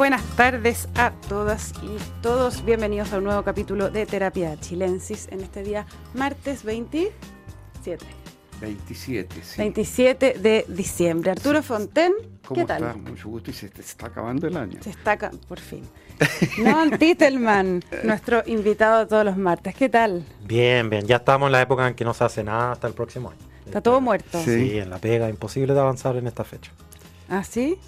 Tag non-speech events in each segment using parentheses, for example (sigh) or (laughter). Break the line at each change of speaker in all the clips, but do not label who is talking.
buenas tardes a todas y todos. Bienvenidos a un nuevo capítulo de Terapia Chilensis en este día martes 27.
27, sí.
27 de diciembre. Arturo Fonten,
¿Cómo
¿qué tal?
estás? Mucho gusto y se está acabando el año.
Se está por fin. Noam (laughs) Titelman, nuestro invitado todos los martes. ¿Qué tal?
Bien, bien. Ya estamos en la época en que no se hace nada hasta el próximo año.
Está todo muerto.
Sí.
Sí, en la pega. Imposible de avanzar en esta fecha.
¿Ah, sí?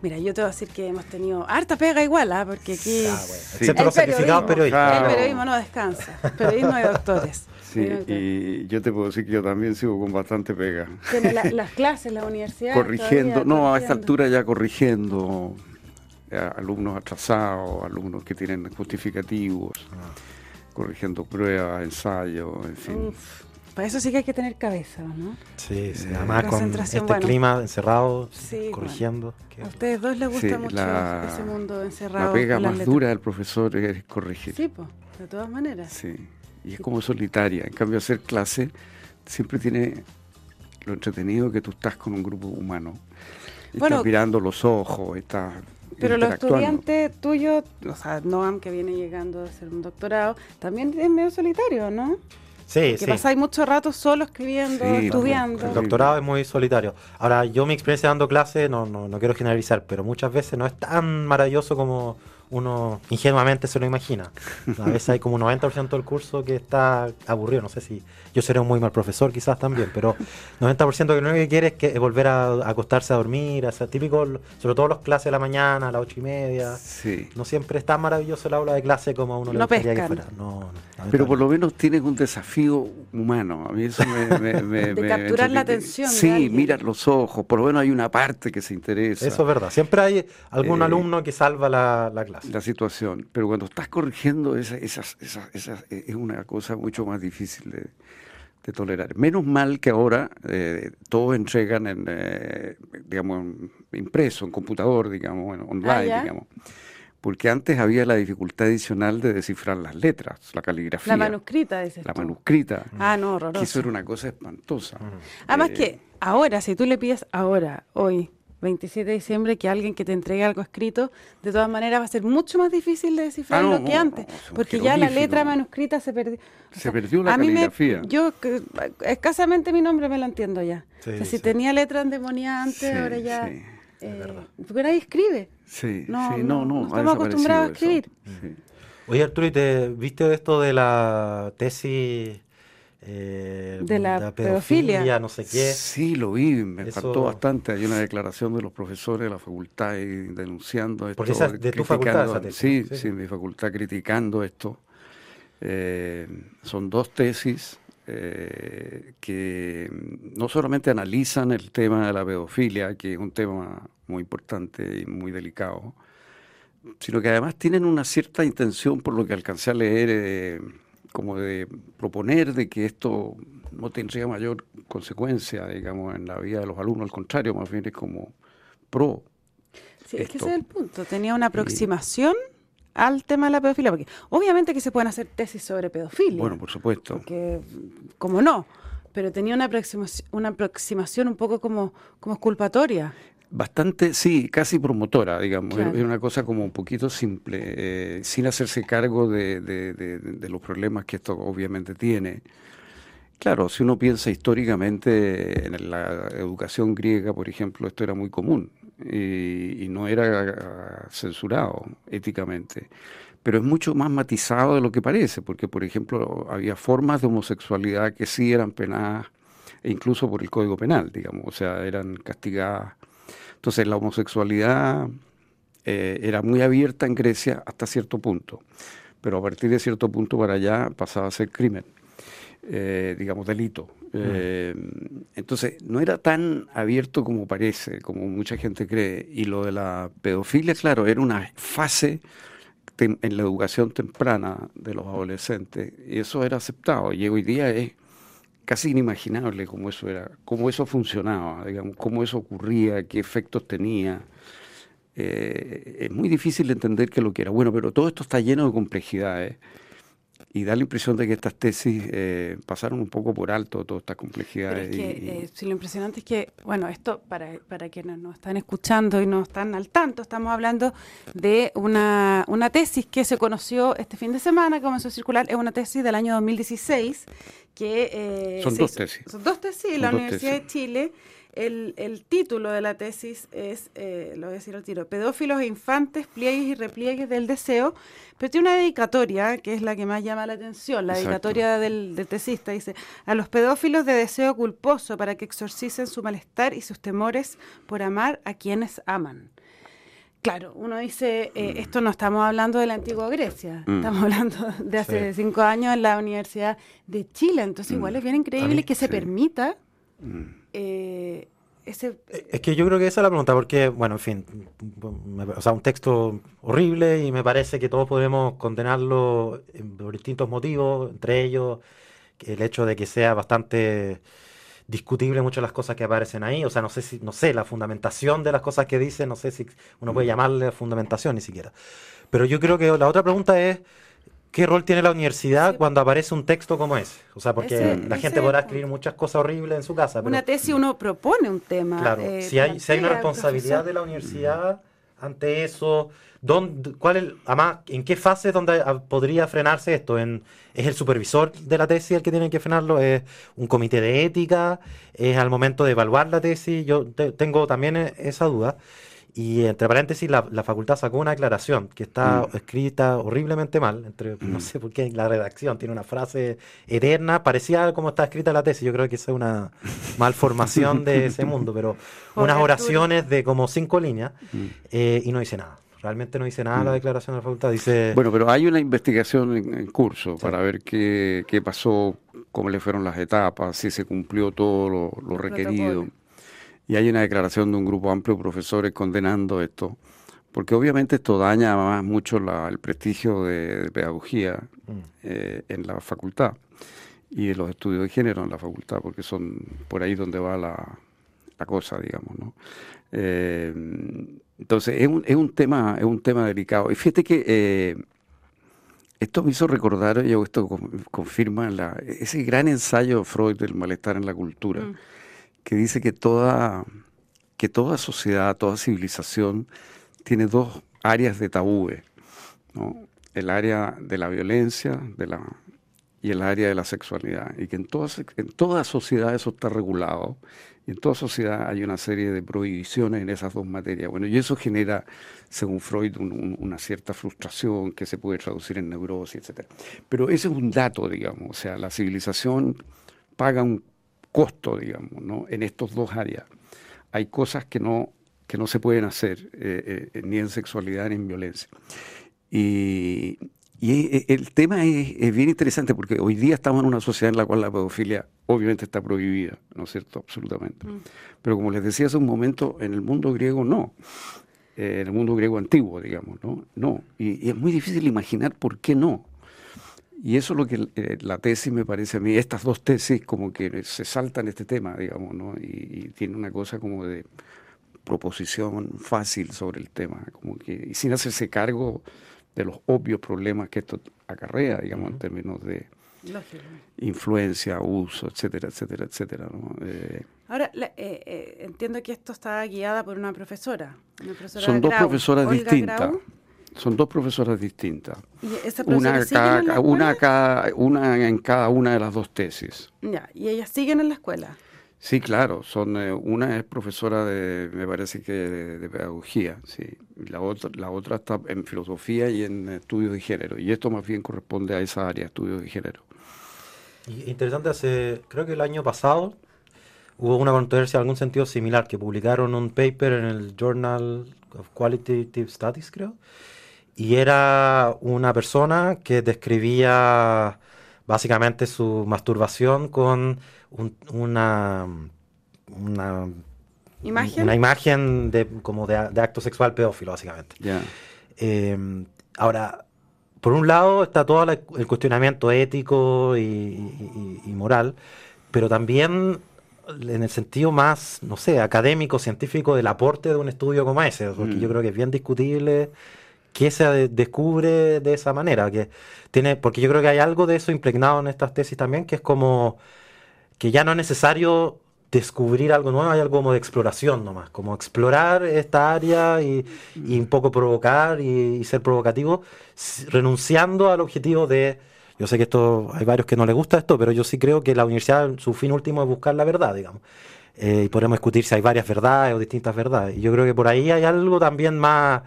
Mira, yo te voy a decir que hemos tenido harta pega igual, ¿ah? porque aquí
Ah, bueno.
Sí.
Excepto
El
los certificados
periodismo.
periodistas.
Claro.
el periodismo no descansa. Periodismo de doctores.
Sí,
Periodismo
y yo te puedo decir que yo también sigo con bastante pega.
La- (laughs) las clases, la universidad.
corrigiendo,
todavía,
no, a esta altura ya corrigiendo eh, alumnos atrasados, alumnos que tienen justificativos,
Ah.
corrigiendo pruebas, ensayos, en fin.
Uf, para eso sí que hay que tener cabeza, ¿no?
Sí, sí.
Eh,
Además con
Concentración,
este
bueno.
clima encerrado,
Sí,
corrigiendo.
A ustedes dos les gusta
Sí,
mucho
la-
ese mundo encerrado.
La pega más
letras.
dura del profesor es corregir.
Sí, pues, de todas maneras.
Sí, y es como solitaria. En cambio, hacer clase siempre tiene lo entretenido que tú estás con un grupo humano. Y
Bueno,
estás mirando los ojos, estás
Pero los estudiantes tuyos, o sea, Noam, que viene llegando a hacer un doctorado, también es medio solitario, ¿no?
Sí,
Que
sí.
pasáis mucho rato solo escribiendo,
Sí,
estudiando.
El doctorado es muy solitario. Ahora, yo mi experiencia dando clases, no, no, no quiero generalizar, pero muchas veces no es tan maravilloso como uno ingenuamente se lo imagina. A veces hay como un 90% del curso que está aburrido. No sé si yo seré un muy mal profesor quizás también, pero 90% que lo único que quiere es que volver a, a acostarse a dormir, a ser típico, sobre todo las clases de la mañana, a las ocho y media.
Sí.
No siempre es tan maravilloso el aula de clase como a uno le
No
gustaría
pescan.
que fuera. No, no,
Pero por lo menos tienes un desafío humano. A mí eso me. me- (laughs) me-
De
me-
capturar la
me-
atención
Sí, mirar los ojos. Por lo menos hay una parte que se interesa.
Eso es verdad. Siempre hay algún
Eh,
alumno que salva la, la clase.
La situación. Pero cuando estás corrigiendo, esa, esas, esas, esas- eh, es una cosa mucho más difícil de, de tolerar. Menos mal que ahora eh, todos entregan en, eh, digamos, en- impreso, en computador, digamos, bueno, online,
Ah, ya.
digamos. Porque antes había la dificultad adicional de descifrar las letras, la caligrafía,
La manuscrita, dices
la
tú.
manuscrita.
Ah, no,
Que
horroroso.
eso era una cosa espantosa.
Además
Eh,
que ahora, si tú le pides ahora, hoy, 27 de diciembre, que alguien que te entregue algo escrito, de todas maneras va a ser mucho más difícil de descifrarlo
Ah, no,
que
no,
antes,
no, un
porque ya la letra manuscrita se perdió.
Se perdió la
a mí me-
caligrafía.
yo que- escasamente mi nombre me lo entiendo ya.
Sí,
o sea, si
sí.
tenía letra endemoniada antes,
Sí,
ahora ya...
sí.
eh, porque nadie escribe.
Sí,
No,
sí,
no,
no, no,
no
ha
estamos acostumbrados a escribir.
Oye, Arturo, ¿y te viste esto de la tesis eh,
De la pedofilia?
no sé qué?
Sí, lo vi, me
Eso-
faltó bastante. Hay una declaración de los profesores de la facultad denunciando esto.
Porque esa es de tu facultad, esa tesis,
Sí.
Sí.
sí, mi facultad criticando esto. Eh, son dos tesis eh, que no solamente analizan el tema de la pedofilia, que es un tema muy importante y muy delicado, sino que además tienen una cierta intención, por lo que alcancé a leer, eh, como de proponer de que esto no tendría mayor consecuencia, digamos, en la vida de los alumnos, al contrario, más bien es como pro.
Sí, es que
Esto.
ese es el punto. Tenía una aproximación al tema de la pedofilia, porque obviamente que se pueden hacer tesis sobre pedofilia.
Bueno, por supuesto.
porque como no, pero tenía una aproximación, una aproximación un poco como, como exculpatoria.
Bastante, sí, casi promotora, digamos.
Claro.
Es una cosa como un poquito simple, eh, sin hacerse cargo de, de- de- de los problemas que esto obviamente tiene. Claro, si uno piensa históricamente en la educación griega, por ejemplo, esto era muy común y, y no era ah, censurado éticamente. Pero es mucho más matizado de lo que parece, porque, por ejemplo, había formas de homosexualidad que sí eran penadas, e incluso por el Código Penal, digamos, o sea, eran castigadas. Entonces, la homosexualidad eh, era muy abierta en Grecia hasta cierto punto, pero a partir de cierto punto para allá pasaba a ser crimen, eh, digamos, delito. Eh, entonces, no era tan abierto como parece, como mucha gente cree. Y lo de la pedofilia, claro, era una fase en la educación temprana de los adolescentes, y eso era aceptado. Y hoy día es casi inimaginable cómo eso era, cómo eso funcionaba, digamos, cómo eso ocurría, qué efectos tenía. Eh, es muy difícil de entender qué es lo que era. Bueno, pero todo esto está lleno de complejidades y da la impresión de que estas tesis eh, pasaron un poco por alto toda esta complejidad.
Pero es que, eh, lo impresionante es que, bueno, esto para, para quienes nos están escuchando y no están al tanto, estamos hablando de una, una tesis que se conoció este fin de semana, que comenzó a circular, es una tesis del año 2016, que...
Eh, son dos tesis.
Son dos tesis en la Universidad de Chile el, título de la tesis es, eh, lo voy a decir al tiro, Pedófilos e infantes, pliegues y repliegues del deseo, pero tiene una dedicatoria que es la que más llama la atención, la dedicatoria del, del, tesista, dice, a los pedófilos de deseo culposo para que exorcicen su malestar y sus temores por amar a quienes aman. Claro, uno dice, eh, mm. esto no estamos hablando de la antigua Grecia, mm. estamos hablando de hace cinco años en la Universidad de Chile, entonces igual mm. es bien increíble que se permita eh, ese...
Eh, es que yo creo que esa es la pregunta, porque, bueno, en fin, o sea, un texto horrible y me parece que todos podemos condenarlo por distintos motivos, entre ellos el hecho de que sea bastante discutible muchas de las cosas que aparecen ahí, o sea, no sé si, no sé, la fundamentación de las cosas que dice, no sé si uno puede llamarle fundamentación ni siquiera. Pero yo creo que la otra pregunta es ¿Qué rol tiene la universidad cuando aparece un texto como ese? O sea, porque la gente podrá escribir muchas cosas horribles en su casa.
una tesis uno propone un tema.
Claro, eh, si, hay, si hay una responsabilidad de la universidad ante eso, ¿dónde, cuál además, ¿en qué fase donde podría frenarse esto? ¿En, ¿Es el supervisor de la tesis el que tiene que frenarlo? ¿Es un comité de ética? ¿Es al momento de evaluar la tesis? Yo tengo también e, esa duda. Y entre paréntesis, la, facultad sacó una aclaración que está mm. escrita horriblemente mal. Entre, No mm. sé por qué la redacción tiene una frase eterna, parecía como está escrita la tesis. Yo creo que esa es una (laughs) malformación de ese mundo, pero (laughs) unas oraciones de como cinco líneas mm. eh, y no dice nada. Realmente no dice nada la declaración de la facultad. Dice.
Bueno, pero hay una investigación en, curso para ver qué, qué pasó, cómo le fueron las etapas, si se cumplió todo lo, lo requerido. Y hay una declaración de un grupo amplio de profesores condenando esto, porque obviamente esto daña más mucho el prestigio de, pedagogía mm. eh, en la facultad y en los estudios de género en la facultad, porque son por ahí donde va la, cosa, digamos, ¿no? Eh, entonces es un, es un tema es un tema delicado. Y fíjate que eh, esto me hizo recordar, yo esto confirma la, ese gran ensayo de Freud del malestar en la cultura. Mm que dice que toda, que toda sociedad, toda civilización tiene dos áreas de tabúes, el área de la violencia de la, y el área de la sexualidad, y que en, todas, en toda sociedad eso está regulado, y en toda sociedad hay una serie de prohibiciones en esas dos materias. Bueno, y eso genera, según Freud, una cierta frustración que se puede traducir en neurosis, etc. Pero ese es un dato, digamos, o sea, la civilización paga un costo, digamos, ¿no? en estos dos áreas. Hay cosas que no, que no se pueden hacer, eh, eh, ni en sexualidad ni en violencia. Y, y el tema es, bien interesante porque hoy día estamos en una sociedad en la cual la pedofilia obviamente está prohibida, ¿no es cierto? Absolutamente. Mm. Pero como les decía hace un momento, en el mundo griego no. Eh, en el mundo griego antiguo, digamos, ¿no? No. y, es muy difícil imaginar por qué no. Y eso es lo que eh, la tesis me parece a mí, estas dos tesis como que se saltan este tema, digamos, ¿no? Y, tiene una cosa como de proposición fácil sobre el tema, como que, y sin hacerse cargo de los obvios problemas que esto acarrea, digamos, en términos de influencia, uso, etcétera, etcétera, etcétera. ¿no?
Eh, Ahora, eh, entiendo que esto está guiada por una profesora.
son dos profesoras distintas. Son dos profesoras distintas. una, cada, una, cada, una en cada una de las dos tesis.
Ya, ¿y ellas siguen en la escuela?
Sí, claro. Son, eh, una es profesora de, me parece que de, pedagogía, sí. La otra, la otra está en filosofía y en estudios de género. Y esto más bien corresponde a esa área, estudios de género.
Y interesante, hace, creo que el año pasado hubo una controversia en algún sentido similar, que publicaron un paper en el Journal of Qualitative Studies, creo, y era una persona que describía básicamente su masturbación con una, una
¿Imagen?
Una imagen de, como de, acto sexual pedófilo, básicamente. Em, ahora, por un lado está todo el cuestionamiento ético y, moral, pero también en el sentido más, no sé, académico, científico del aporte de un estudio como ese, porque mm. yo creo que es bien discutible qué se descubre de esa manera, que tiene, porque yo creo que hay algo de eso impregnado en estas tesis también, que es como que ya no es necesario descubrir algo nuevo, hay algo como de exploración nomás, como explorar esta área y, un poco provocar y, ser provocativo, renunciando al objetivo de, yo sé que esto hay varios que no les gusta esto, pero yo sí creo que la universidad, su fin último es buscar la verdad, digamos. Eh, y podemos discutir si hay varias verdades o distintas verdades. Y yo creo que por ahí hay algo también más,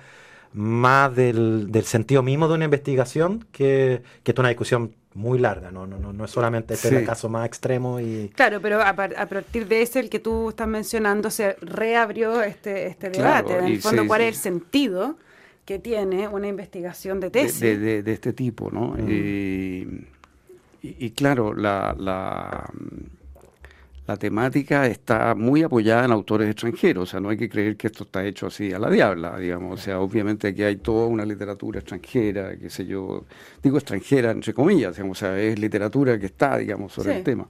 más del, del sentido mismo de una investigación que, que es una discusión muy larga, no, no, no, no es solamente este el caso más extremo y...
Claro, pero a, partir de ese, el que tú estás mencionando, se reabrió este, este debate, en el fondo, cuál es el sentido que tiene una investigación de tesis.
De, de, este tipo, ¿no? Mm. Y, y, claro, la, la la temática está muy apoyada en autores extranjeros, o sea, no hay que creer que esto está hecho así a la diabla, digamos, o sea, obviamente aquí hay toda una literatura extranjera, qué sé yo, digo extranjera entre comillas, digamos, o sea, es literatura que está, digamos, sobre el tema.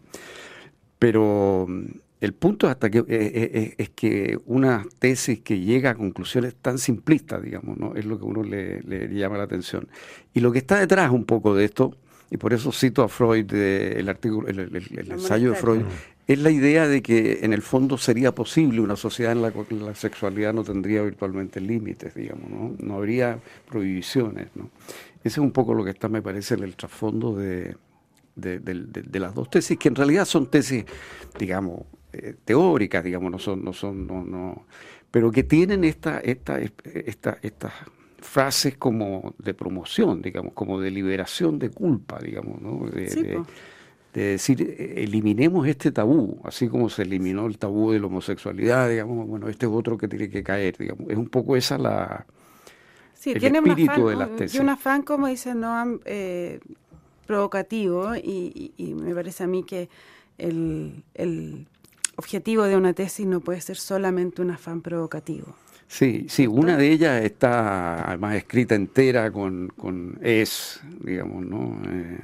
Pero mm, el punto hasta que, eh, eh, eh, es que una tesis que llega a conclusiones tan simplistas, digamos, ¿no? es lo que uno le, llama la atención. Y lo que está detrás un poco de esto, y por eso cito a Freud, el artículo, el, ensayo de Freud, es la idea de que en el fondo sería posible una sociedad en la que la sexualidad no tendría virtualmente límites, digamos, ¿no? No habría prohibiciones, ¿no? Ese es un poco lo que está, me parece, en el trasfondo de, de, las dos tesis, que en realidad son tesis, digamos, eh, teóricas, digamos, no son, no son, no, no, pero que tienen esta, esta, esta, estas frases como de promoción, digamos, como de liberación de culpa, digamos, ¿no? De, de decir, e, eliminemos este tabú, así como se eliminó el tabú de la homosexualidad, digamos, bueno, este es otro que tiene que caer, digamos. Es un poco esa la...
Sí, tiene espíritu de las tesis. un afán, como dice Noam, eh, provocativo y, me parece a mí que el, el objetivo de una tesis no puede ser solamente un afán provocativo.
Sí, sí, una de ellas está además escrita entera con, con es, digamos, ¿no? Eh,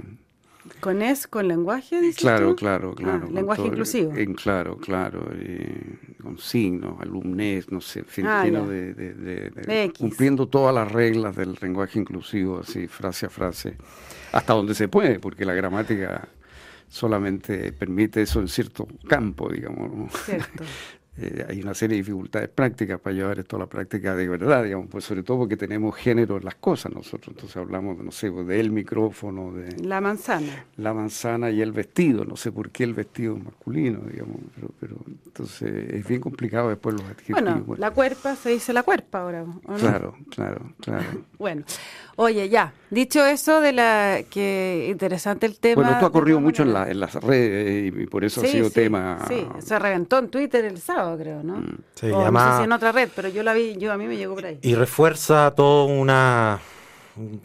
¿Con es, con lenguaje? Dices
claro, claro, ah, claro.
lenguaje inclusivo.
En, claro, claro. con signos, alumnes, no sé, fin, ah, de, cumpliendo todas las reglas del lenguaje inclusivo, así, frase a frase, hasta donde se puede, porque la gramática solamente permite eso en cierto campo, digamos. Cierto. (laughs) Eh, hay una serie de dificultades prácticas para llevar esto a la práctica de verdad, digamos, pues sobre todo porque tenemos género en las cosas nosotros, entonces hablamos, no sé, pues, del micrófono, de...
La manzana.
La manzana y el vestido, no sé por qué el vestido masculino, digamos, pero, pero entonces es bien complicado después los adjetivos.
Bueno, la cuerpa se dice la cuerpa ahora,
Claro, claro, claro. (laughs)
bueno, oye, ya, dicho eso de la, que interesante el tema...
Bueno, esto ha corrido mucho en, la, en las redes y, por eso ha sido tema...
Sí, se reventó en Twitter el sábado creo, ¿no? Mm. Sí, no sé si en otra red, pero yo la vi, yo a mí me llegó por ahí.
Y refuerza toda una,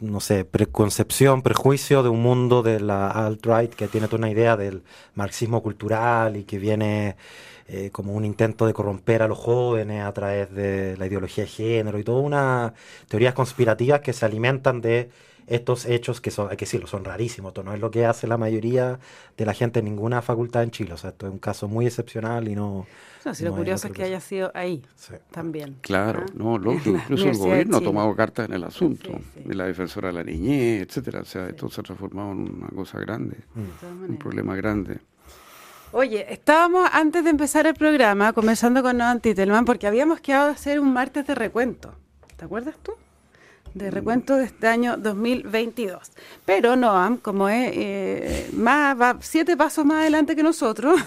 no sé, preconcepción, prejuicio de un mundo de la alt-right que tiene toda una idea del marxismo cultural y que viene eh, como un intento de corromper a los jóvenes a través de la ideología de género y todas unas teorías conspirativas que se alimentan de estos hechos que son, hay que decirlo, son rarísimos. Esto no es lo que hace la mayoría de la gente en ninguna facultad en Chile. O sea, esto es un caso muy excepcional y no.
No, si lo curioso es que haya sido ahí también.
Claro, ¿ah? no, lógico. (laughs) Incluso el gobierno ha tomado cartas en el asunto, de la defensora de la niñez, etcétera. O sea, esto se ha transformado en una cosa grande, un problema grande.
Oye, estábamos antes de empezar el programa conversando con Noam Titelman porque habíamos quedado a hacer un martes de recuento. ¿Te acuerdas tú? De recuento de este año 2022. Pero Noam, como es eh, más, va siete pasos más adelante que nosotros,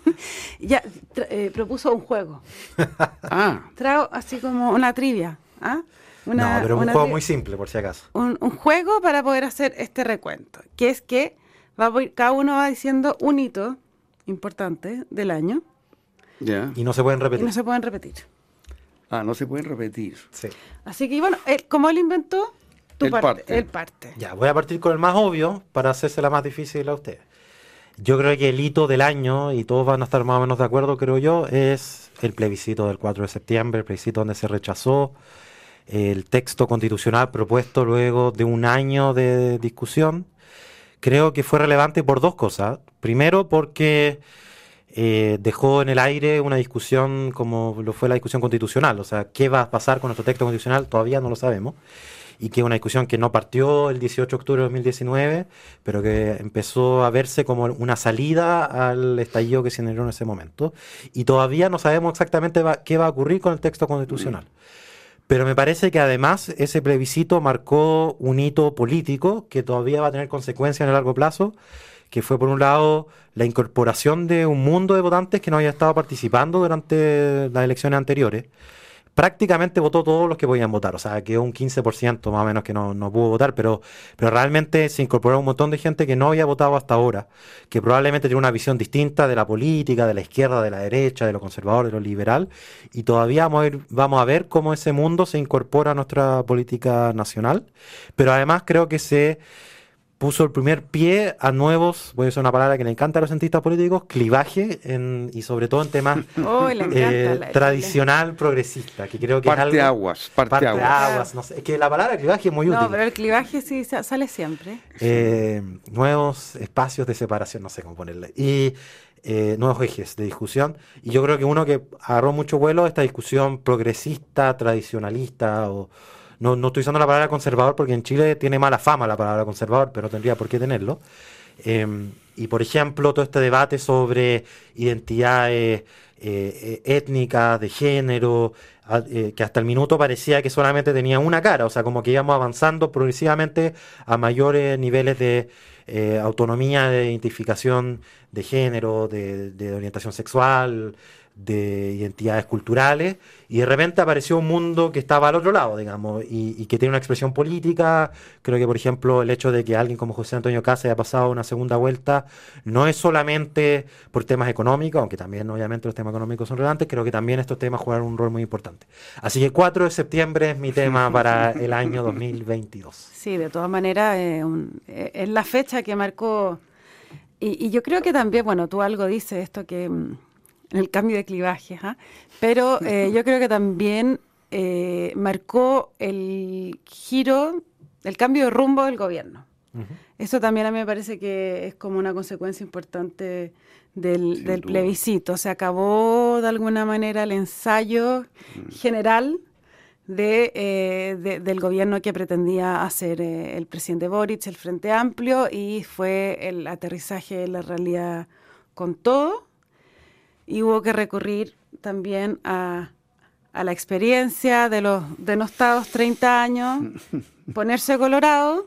(laughs) ya eh, propuso un juego. (laughs) ah. Trago así como una trivia. ¿ah?
no, pero un juego muy simple, por si acaso.
Un, juego para poder hacer este recuento, que es que va, cada uno va diciendo un hito importante del año.
Y no se pueden repetir.
Y no se pueden repetir.
Ah, no se pueden repetir.
Sí. Así que, bueno, como él inventó, tu parte, parte. parte.
Ya, voy a partir con el más obvio para hacerse la más difícil a ustedes. Yo creo que el hito del año, y todos van a estar más o menos de acuerdo, creo yo, es el plebiscito del 4 de septiembre, el plebiscito donde se rechazó el texto constitucional propuesto luego de un año de discusión. Creo que fue relevante por dos cosas. Primero, porque eh, dejó en el aire una discusión como lo fue la discusión constitucional, o sea, qué va a pasar con nuestro texto constitucional, todavía no lo sabemos. y que es una discusión que no partió el 18 de octubre de 2019, pero que empezó a verse como una salida al estallido que se generó en ese momento. Y todavía no sabemos exactamente qué va a ocurrir con el texto constitucional. Pero me parece que además ese plebiscito marcó un hito político que todavía va a tener consecuencias en el largo plazo, que fue por un lado la incorporación de un mundo de votantes que no había estado participando durante las elecciones anteriores. Prácticamente votó todos los que podían votar, o sea, quedó un 15% más o menos que no, no, pudo votar, pero, pero realmente se incorporó un montón de gente que no había votado hasta ahora, que probablemente tiene una visión distinta de la política, de la izquierda, de la derecha, de lo conservador, de lo liberal, y todavía vamos a, ver, vamos a ver cómo ese mundo se incorpora a nuestra política nacional, pero además creo que se puso el primer pie a nuevos, voy a usar una palabra que le encanta a los cientistas políticos, clivaje, en, y sobre todo en temas (laughs)
oh, eh,
tradicional progresista, que creo que
parte es aguas, parte, aguas.
no sé, es que la palabra clivaje es muy útil.
No, pero el clivaje sí sale siempre.
Eh, nuevos espacios de separación, no sé cómo ponerle. Y eh, nuevos ejes de discusión. Y yo creo que uno que agarró mucho vuelo esta discusión progresista, tradicionalista o no, no estoy usando la palabra conservador porque en Chile tiene mala fama la palabra conservador, pero tendría por qué tenerlo. Em, y por ejemplo, todo este debate sobre identidades eh, eh, étnicas, de género, eh, que hasta el minuto parecía que solamente tenía una cara, o sea, como que íbamos avanzando progresivamente a mayores niveles de autonomía, de identificación de género, de orientación sexual, de identidades culturales y de repente apareció un mundo que estaba al otro lado, digamos, y, que tiene una expresión política. Creo que, por ejemplo, el hecho de que alguien como José Antonio Casa haya pasado una segunda vuelta no es solamente por temas económicos, aunque también obviamente los temas económicos son relevantes, creo que también estos temas juegan un rol muy importante. Así que 4 de septiembre es mi tema (laughs) para el año 2022.
Sí, de todas maneras, eh, eh, es la fecha que marcó... Y, y yo creo que también, bueno, tú algo dices esto que mm, en el cambio de clivaje, pero eh, yo creo que también eh, marcó el giro, el cambio de rumbo del gobierno. Eso también a mí me parece que es como una consecuencia importante del, plebiscito. Se acabó de alguna manera el ensayo mm. general eh, de, del gobierno que pretendía hacer el presidente Boric, el Frente Amplio, y fue el aterrizaje de la realidad con todo y hubo que recurrir también a, a la experiencia de los denostados 30 años, (laughs) ponerse colorado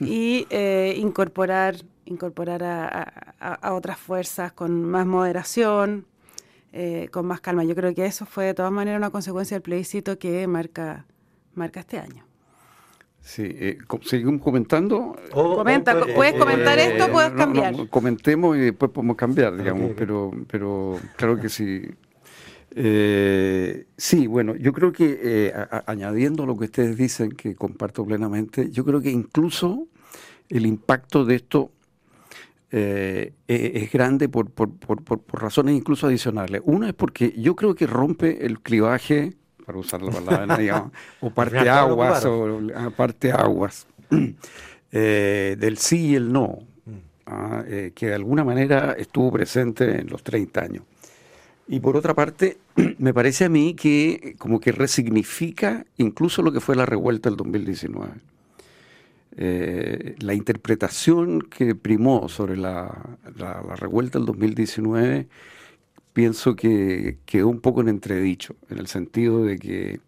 y eh, incorporar, incorporar a, a, otras fuerzas con más moderación, eh, con más calma. Yo creo que eso fue de todas maneras una consecuencia del plebiscito que marca, marca este año.
Sí, eh, ¿seguimos comentando?
Comenta, puedes comentar esto, puedes cambiar.
comentemos y después podemos cambiar, digamos, pero pero claro que sí. Eh, sí, bueno, yo creo que eh, añadiendo lo que ustedes dicen, que comparto plenamente, yo creo que incluso el impacto de esto e, es grande por, por, por, por, razones incluso adicionales. Una es porque yo creo que rompe el clivaje para usar la palabra, digamos, o (laughs) parte aguas, o parte aguas, (clears throat) eh, del sí y el no, mm. ah, eh, que de alguna manera estuvo presente en los 30 años. Y por otra parte, (clears throat) me parece a mí que como que resignifica incluso lo que fue la revuelta del 2019. Eh, la interpretación que primó sobre la, la, la revuelta del 2019 pienso que quedó un poco en entredicho, en el sentido de que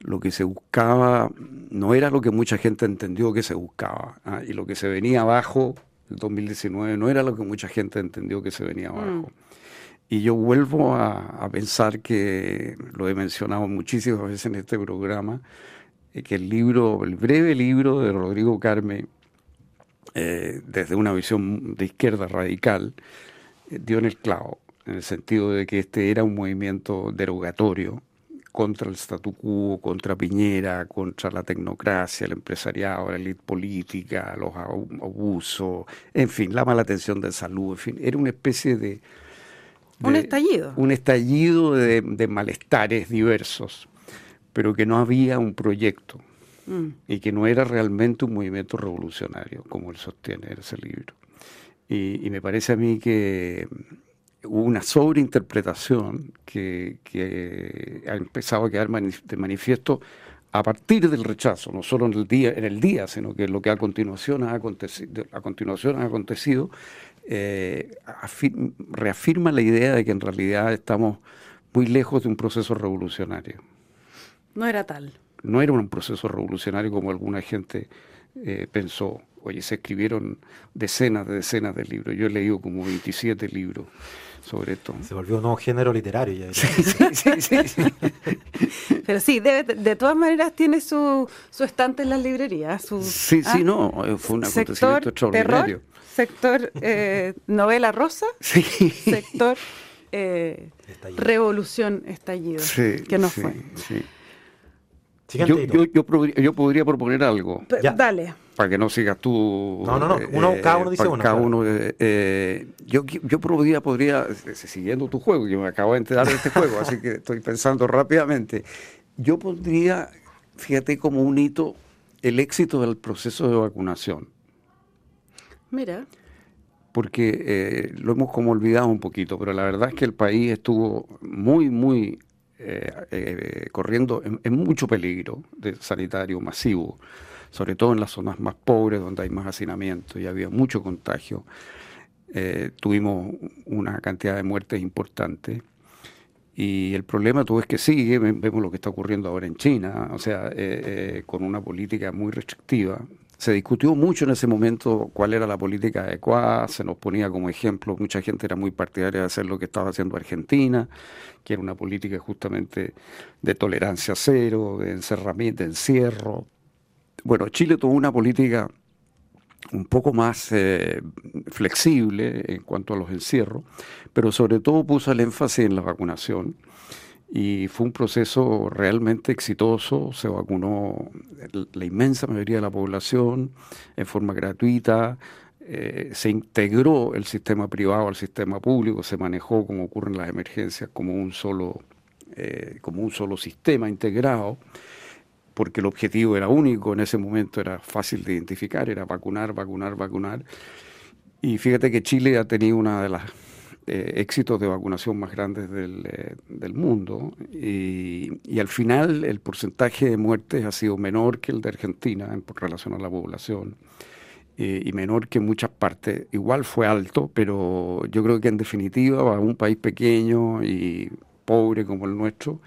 lo que se buscaba no era lo que mucha gente entendió que se buscaba, ¿ah? y lo que se venía abajo el 2019 no era lo que mucha gente entendió que se venía mm. abajo. Y yo vuelvo a, pensar que, lo he mencionado muchísimas veces en este programa, eh, que el libro, el breve libro de Rodrigo Carme, eh, desde una visión de izquierda radical, eh, dio en el clavo en el sentido de que este era un movimiento derogatorio contra el statu quo, contra Piñera, contra la tecnocracia, el empresariado, la élite política, los abusos, en fin, la mala atención de salud, en fin, era una especie de...
un estallido.
Un estallido de, malestares diversos, pero que no había un proyecto mm. y que no era realmente un movimiento revolucionario, como él sostiene en ese libro. y me parece a mí que hubo una sobreinterpretación que, que ha empezado a quedar de manifiesto a partir del rechazo, no solo en el día, en el día sino que lo que a continuación ha acontecido, a continuación ha acontecido eh, reafirma la idea de que en realidad estamos muy lejos de un proceso revolucionario.
No era tal.
No era un proceso revolucionario como alguna gente eh, pensó. Oye, se escribieron decenas de decenas de libros. Yo he leído como 27 libros sobre esto.
Se volvió un nuevo género literario ya.
Sí, sí, sí, Pero sí, de todas maneras tiene su, su estante en las librerías. Su,
sí, sí, ¿ah? no, fue un acontecimiento extraordinario.
sector eh, novela rosa, (laughs) sector eh, revolución estallido, que no fue.
Yo, yo, yo, podría proponer algo.
Dale.
Para que no sigas tú.
No, no, no. Uno, eh, cada uno dice uno.
Cada uno, eh, eh, yo, yo podría, podría, siguiendo tu juego, yo me acabo de enterar de este juego, así que estoy pensando rápidamente. Yo pondría, fíjate, como un hito el éxito del proceso de vacunación.
Mira.
Porque lo hemos como olvidado un poquito, pero la verdad es que el país estuvo muy, muy eh, eh, corriendo en, mucho peligro de sanitario masivo, sobre todo en las zonas más pobres donde hay más hacinamiento y había mucho contagio. Eh, tuvimos una cantidad de muertes importante. Y el problema todo es que sigue, vemos lo que está ocurriendo ahora en China, o sea, con una política muy restrictiva, se discutió mucho en ese momento cuál era la política adecuada, se nos ponía como ejemplo, mucha gente era muy partidaria de hacer lo que estaba haciendo Argentina, que era una política justamente de tolerancia cero, de encerramiento, de encierro. Bueno, Chile tuvo una política un poco más eh, flexible en cuanto a los encierros, pero sobre todo puso el énfasis en la vacunación y fue un proceso realmente exitoso, se vacunó la inmensa mayoría de la población en forma gratuita, eh, se integró el sistema privado al sistema público, se manejó como ocurre en las emergencias como un solo, eh, como un solo sistema integrado, porque el objetivo era único, en ese momento era fácil de identificar, era vacunar, vacunar, vacunar. Y fíjate que Chile ha tenido una de las eh, éxitos de vacunación más grandes del, eh, del mundo y, y, al final el porcentaje de muertes ha sido menor que el de Argentina en relación a la población eh, y menor que en muchas partes. Igual fue alto, pero yo creo que en definitiva para un país pequeño y pobre como el nuestro,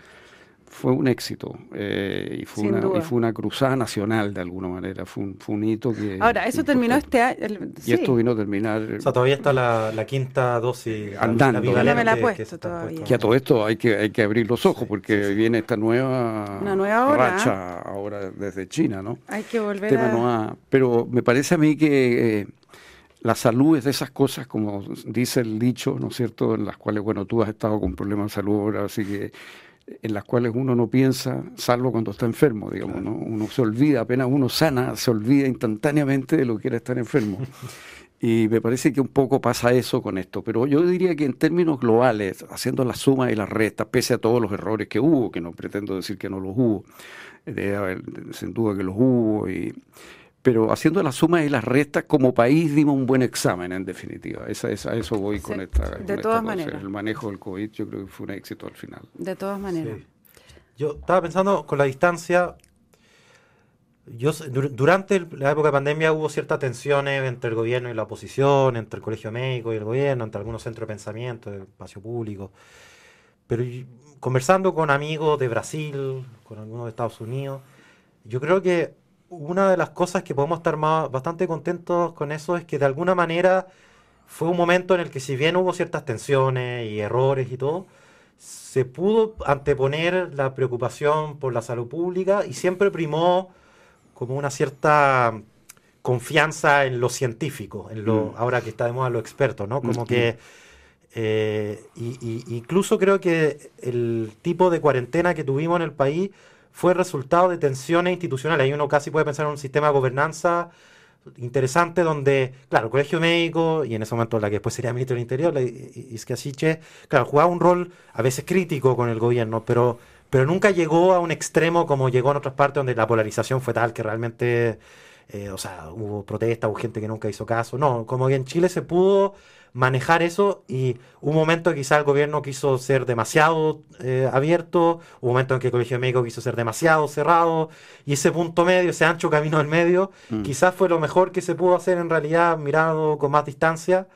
fue un éxito eh, y, fue una, y fue una cruzada nacional de alguna manera, fue un, fue un hito que...
Ahora, eso terminó este año.
Y esto vino a terminar...
O sea, todavía está la, la quinta dosis
andando.
no me la he puesto todavía.
Que a todo esto hay que, hay que abrir los ojos porque viene esta nueva,
una nueva
racha ahora desde China, ¿no?
Hay que volver
a... Pero me parece a mí que... Eh, la salud es de esas cosas, como dice el dicho, ¿no es cierto?, en las cuales, bueno, tú has estado con problemas de salud ahora, así que en las cuales uno no piensa, salvo cuando está enfermo, digamos, ¿no? Uno se olvida, apenas uno sana, se olvida instantáneamente de lo que era estar enfermo. (laughs) Y me parece que un poco pasa eso con esto. Pero yo diría que en términos globales, haciendo la suma y la resta, pese a todos los errores que hubo, que no pretendo decir que no los hubo, sin duda que los hubo, y, pero haciendo las sumas y las restas, como país dimos un buen examen, en definitiva. Esa, esa, eso voy con esta.
De todas maneras.
El manejo del COVID yo creo que fue un éxito al final.
De todas maneras.
Yo estaba pensando con la distancia. Yo, durante la época de pandemia hubo ciertas tensiones entre el gobierno y la oposición, entre el colegio médico y el gobierno, entre algunos centros de pensamiento, de espacio público. Pero conversando con amigos de Brasil, con algunos de Estados Unidos, yo creo que una de las cosas que podemos estar más, bastante contentos con eso es que de alguna manera fue un momento en el que si bien hubo ciertas tensiones y errores y todo, se pudo anteponer la preocupación por la salud pública y siempre primó como una cierta confianza en lo científico, en lo, mm. ahora que está de moda lo experto, ¿no? Como mm, que eh, incluso creo que el tipo de cuarentena que tuvimos en el país fue resultado de tensiones institucionales. Ahí uno casi puede pensar en un sistema de gobernanza interesante donde, claro, el colegio médico, y en ese momento la que después sería ministro del Interior, Iscasiche, claro, jugaba un rol a veces crítico con el gobierno, pero, pero nunca llegó a un extremo como llegó en otras partes donde la polarización fue tal que realmente eh, o sea, hubo protestas, hubo gente que nunca hizo caso. No, como que en Chile se pudo manejar eso y un momento quizá el gobierno quiso ser demasiado eh, abierto, un momento en que el Colegio Médico quiso ser demasiado cerrado y ese punto medio, ese ancho camino del medio, mm. quizás fue lo mejor que se pudo hacer en realidad mirando con más distancia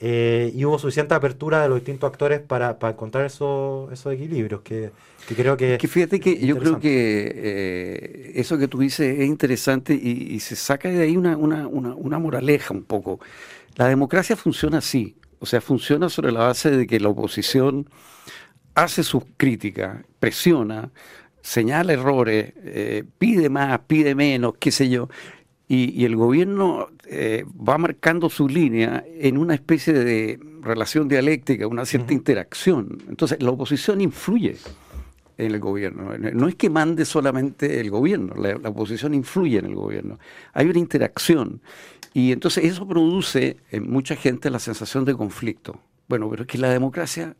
eh, y hubo suficiente apertura de los distintos actores para, para encontrar esos, esos equilibrios que, creo que...
que fíjate que yo creo que eh, eso que tú dices es interesante y, se saca de ahí una, una, una, una moraleja un poco. La democracia funciona así, o sea, funciona sobre la base de que la oposición hace sus críticas, presiona, señala errores, eh, pide más, pide menos, qué sé yo, y, el gobierno eh, va marcando su línea en una especie de relación dialéctica, una cierta interacción. Entonces, la oposición influye en el gobierno. No es que mande solamente el gobierno, la, oposición influye en el gobierno. Hay una interacción. Y entonces eso produce en mucha gente la sensación de conflicto. Bueno, pero es que la democracia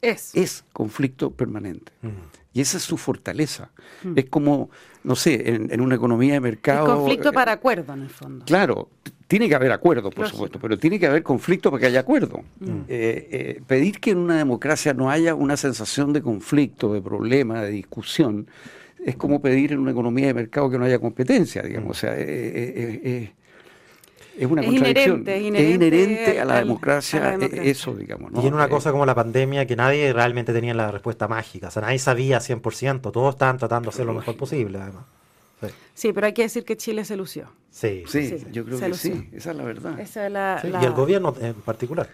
es, es conflicto permanente. Y esa es su fortaleza. Es como, no sé, en, una economía de mercado...
conflicto para acuerdo, en el fondo.
Claro, tiene que haber acuerdo, por supuesto, pero tiene que haber conflicto para que haya acuerdo. Eh, eh, pedir que en una democracia no haya una sensación de conflicto, de problema, de discusión, es como pedir en una economía de mercado que no haya competencia, digamos. O sea, eh, es una contradicción. es inherente a la, democracia, e, eso, digamos.
Y en una eh, cosa como la pandemia, que nadie realmente tenía la respuesta mágica, o sea, nadie sabía 100%, todos estaban tratando de hacer lo mejor posible, además.
Sí. pero hay que decir que Chile se lució.
Sí, sí, yo creo que sí, esa es la verdad.
Y el gobierno en particular.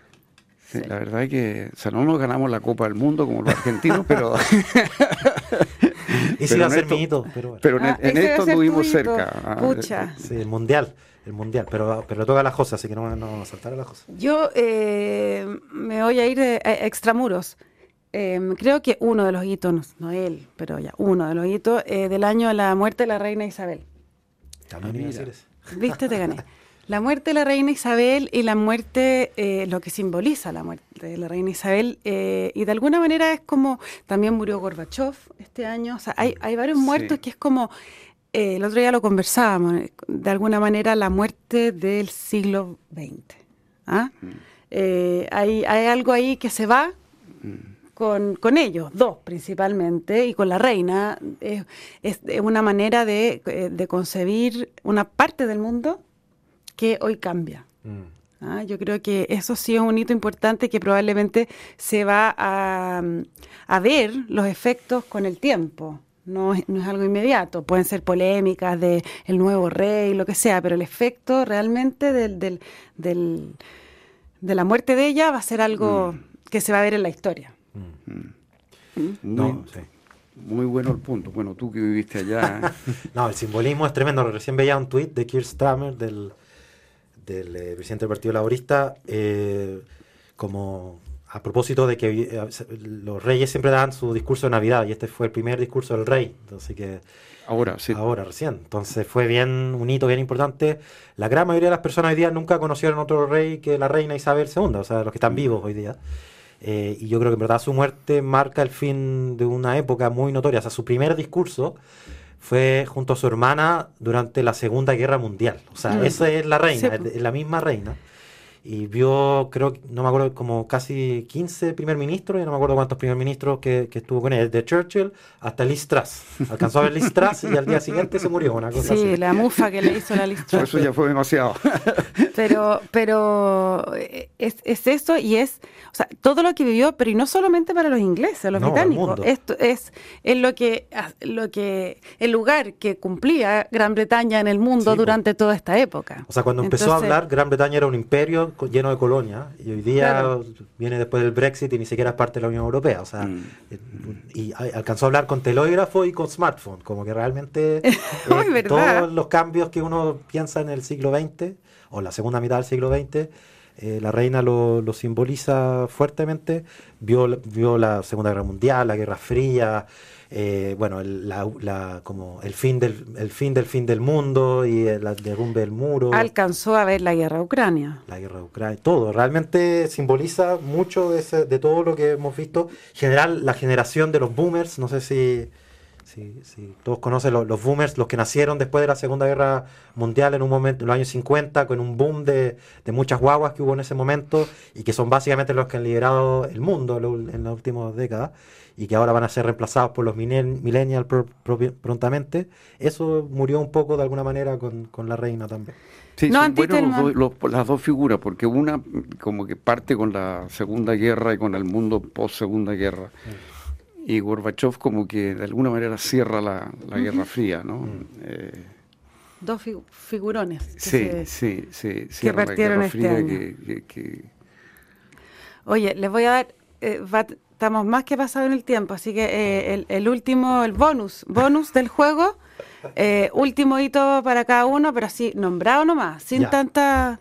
Sí, la verdad es que, o sea, no nos ganamos la Copa del Mundo como los argentinos, pero... (laughs)
y si va a ser mito,
pero, pero en, ah, esto estuvimos cerca.
Ah, Pucha. Sí, el mundial el mundial, pero, pero toca las cosas, así que no, no vamos a saltar a las cosas.
Yo eh, me voy a ir de, extramuros. Em, creo que uno de los hitos, no, él, pero ya, uno de los hitos eh, del año de la muerte de la reina Isabel.
También
Viste, te gané. (laughs) La muerte de la reina Isabel y la muerte, eh, lo que simboliza la muerte de la reina Isabel, y de alguna manera es como, también murió Gorbachev este año, o sea, hay, hay varios muertos que es como eh, el otro día lo conversábamos, eh, de alguna manera la muerte del siglo XX. ¿ah? Mm. Eh, hay, algo ahí que se va mm. con, ellos, dos principalmente, y con la reina. Es, una manera de, concebir una parte del mundo que hoy cambia. Mm. ¿ah? Yo creo que eso sí es un hito importante que probablemente se va a, a ver los efectos con el tiempo no, no es algo inmediato. Pueden ser polémicas de el nuevo rey, lo que sea, pero el efecto realmente del, del, del de la muerte de ella va a ser algo mm. que se va a ver en la historia.
Mm. ¿Mm? No, sí. Muy bueno el punto. Bueno, tú que viviste allá. (laughs)
no, el simbolismo es tremendo. Recién veía un tuit de Keir Starmer, del, del eh, presidente del Partido Laborista, eh, como a propósito de que eh, los reyes siempre dan su discurso de Navidad y este fue el primer discurso del rey, entonces que
ahora sí.
Ahora recién, entonces fue bien un hito bien importante. La gran mayoría de las personas hoy día nunca conocieron otro rey que la reina Isabel II, o sea, los que están vivos hoy día. Eh, y yo creo que en verdad su muerte marca el fin de una época muy notoria. O sea, su primer discurso fue junto a su hermana durante la Segunda Guerra Mundial. O sea, mm. esa es la reina, es la misma reina y vio, creo, no me acuerdo, como casi 15 primer ministros, y no me acuerdo cuántos primer ministros que, que estuvo con él, de Churchill hasta Liz Truss. Alcanzó a ver Liz Truss y al día siguiente se murió, una cosa
sí, la mufa que le hizo la Liz Truss.
Eso ya fue demasiado.
pero pero eh, es, es eso y es, o sea, todo lo que vivió, pero y no solamente para los ingleses, los británicos. Esto es, es lo que, lo que, el lugar que cumplía Gran Bretaña en el mundo durante toda esta época.
O sea, cuando empezó a hablar, Gran Bretaña era un imperio lleno de colonias y hoy día viene después del Brexit y ni siquiera es parte de la Unión Europea. O sea, mm. eh, y alcanzó a hablar con telógrafo y con smartphone, como que realmente (laughs) eh, todos los cambios que uno piensa en el siglo XX o la segunda mitad del siglo XX. Eh, la reina lo, lo, simboliza fuertemente, vio, vio la Segunda Guerra Mundial, la Guerra Fría, eh, bueno, el, la, como el fin del el fin del fin del mundo y el, derrumbe del muro.
Alcanzó a ver la guerra de Ucrania.
La guerra de Ucrania, todo. Realmente simboliza mucho de, ese, de todo lo que hemos visto. general, la generación de los boomers, no sé si Sí, sí. Todos conocen los, boomers, los que nacieron después de la Segunda Guerra Mundial en un momento, en los años 50, con un boom de, muchas guaguas que hubo en ese momento y que son básicamente los que han liderado el mundo en las últimas décadas y que ahora van a ser reemplazados por los millennials prontamente. Eso murió un poco de alguna manera con, la reina también.
Sí, son buenos las dos figuras, porque una como que parte con la Segunda Guerra y con el mundo post Segunda Guerra y Gorbachev como que de alguna manera cierra la, Guerra Fría, ¿no? Mm.
Eh, Dos figurones.
sí, sí, sí,
que partieron este año. Oye, les voy a dar, eh, estamos más que pasado en el tiempo, así que eh, el, último, el bonus, bonus del juego, último hito para cada uno, pero así nombrado nomás, sin tanta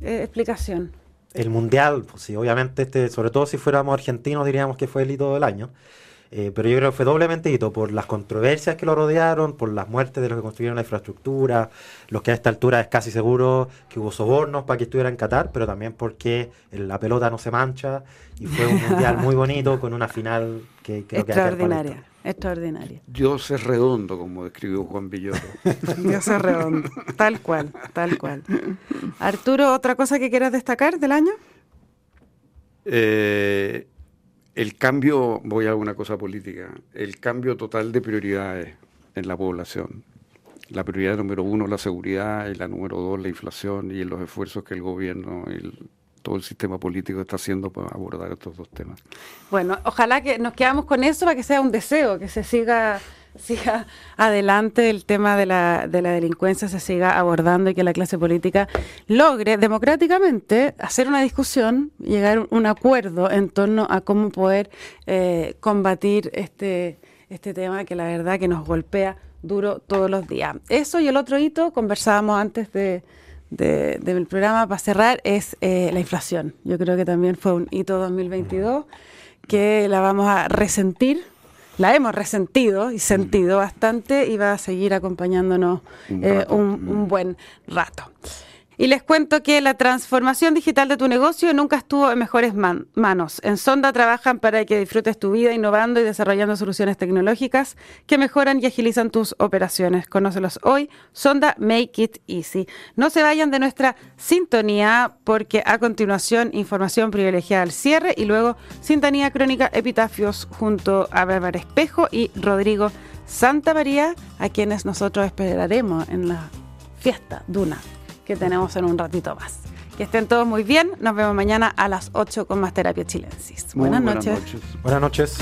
explicación.
El mundial, pues sí, obviamente, este, sobre todo si fuéramos argentinos, diríamos que fue el hito del año. Eh, pero yo creo que fue doblemente hito por las controversias que lo rodearon, por las muertes de los que construyeron la infraestructura, los que a esta altura es casi seguro que hubo sobornos para que estuviera en Qatar, pero también porque la pelota no se mancha y fue un mundial muy bonito con una final que creo
extraordinaria, que extraordinaria.
Dios es redondo, como describió Juan Villoro.
Dios (laughs) es redondo, tal cual, tal cual. Arturo, ¿otra cosa que quieras destacar del año?
Eh, el cambio, voy a una cosa política, el cambio total de prioridades en la población. La prioridad número uno, la seguridad, y la número dos, la inflación y los esfuerzos que el gobierno y todo el sistema político está haciendo para abordar estos dos temas.
Bueno, ojalá que nos quedamos con eso para que sea un deseo, que se siga siga adelante el tema de la, de la delincuencia, se siga abordando y que la clase política logre democráticamente hacer una discusión, llegar a un acuerdo en torno a cómo poder eh, combatir este, este tema que la verdad que nos golpea duro todos los días. Eso y el otro hito, conversábamos antes de, del programa para cerrar, es eh, la inflación. Yo creo que también fue un hito 2022 que la vamos a resentir la hemos resentido y sentido bastante y va a seguir acompañándonos un, eh, un buen rato. Y les cuento que la transformación digital de tu negocio nunca estuvo en mejores manos. En Sonda trabajan para que disfrutes tu vida innovando y desarrollando soluciones tecnológicas que mejoran y agilizan tus operaciones. Conócelos hoy. Sonda Make It Easy. No se vayan de nuestra sintonía porque a continuación información privilegiada al cierre y luego sintonía crónica epitafios junto a Bárbara Espejo y Rodrigo Santa María, a quienes nosotros esperaremos en la fiesta Duna que tenemos en un ratito más. Que estén todos muy bien. Nos vemos mañana a las 8 con más terapia chilensis.
Buenas, noches.
Buenas noches.